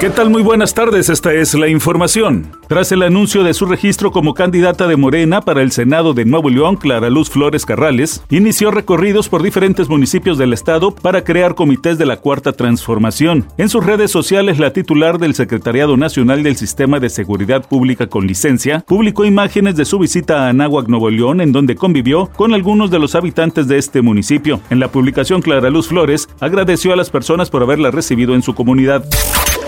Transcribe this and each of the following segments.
¿Qué tal? Muy buenas tardes, esta es la información. Tras el anuncio de su registro como candidata de Morena para el Senado de Nuevo León, Clara Luz Flores Carrales, inició recorridos por diferentes municipios del estado para crear comités de la Cuarta Transformación. En sus redes sociales, la titular del Secretariado Nacional del Sistema de Seguridad Pública con licencia publicó imágenes de su visita a Anáhuac, Nuevo León, en donde convivió con algunos de los habitantes de este municipio. En la publicación, Clara Luz Flores agradeció a las personas por haberla recibido en su comunidad.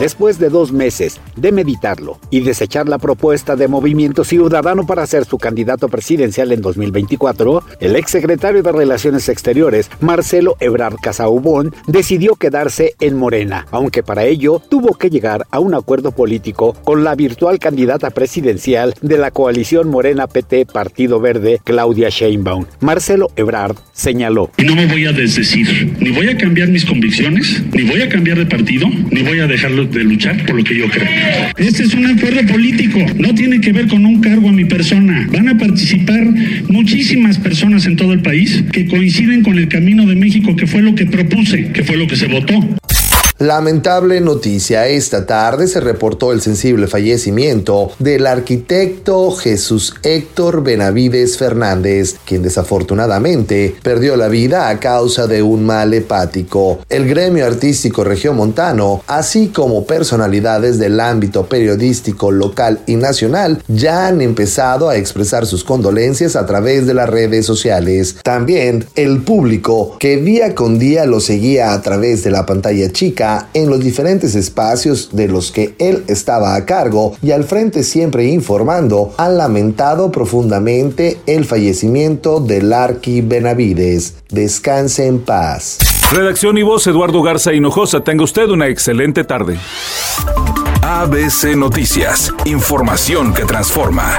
Después de dos meses de meditarlo y desechar la propuesta de Movimiento Ciudadano para ser su candidato presidencial en 2024, el exsecretario de Relaciones Exteriores, Marcelo Ebrard Casaubón, decidió quedarse en Morena, aunque para ello tuvo que llegar a un acuerdo político con la virtual candidata presidencial de la coalición Morena PT Partido Verde, Claudia Sheinbaum. Marcelo Ebrard señaló. No me voy a desdecir, ni voy a cambiar mis convicciones, ni voy a cambiar de partido, ni voy a dejarlo de luchar por lo que yo creo. Este es un acuerdo político, no tiene que ver con un cargo a mi persona. Van a participar muchísimas personas en todo el país que coinciden con el camino de México, que fue lo que propuse, que fue lo que se votó. Lamentable noticia, esta tarde se reportó el sensible fallecimiento del arquitecto Jesús Héctor Benavides Fernández, quien desafortunadamente perdió la vida a causa de un mal hepático. El gremio artístico regiomontano, así como personalidades del ámbito periodístico local y nacional, ya han empezado a expresar sus condolencias a través de las redes sociales. También el público que día con día lo seguía a través de la pantalla chica en los diferentes espacios de los que él estaba a cargo y al frente siempre informando, han lamentado profundamente el fallecimiento de Larky Benavides. Descanse en paz. Redacción y voz Eduardo Garza Hinojosa. Tenga usted una excelente tarde. ABC Noticias. Información que transforma.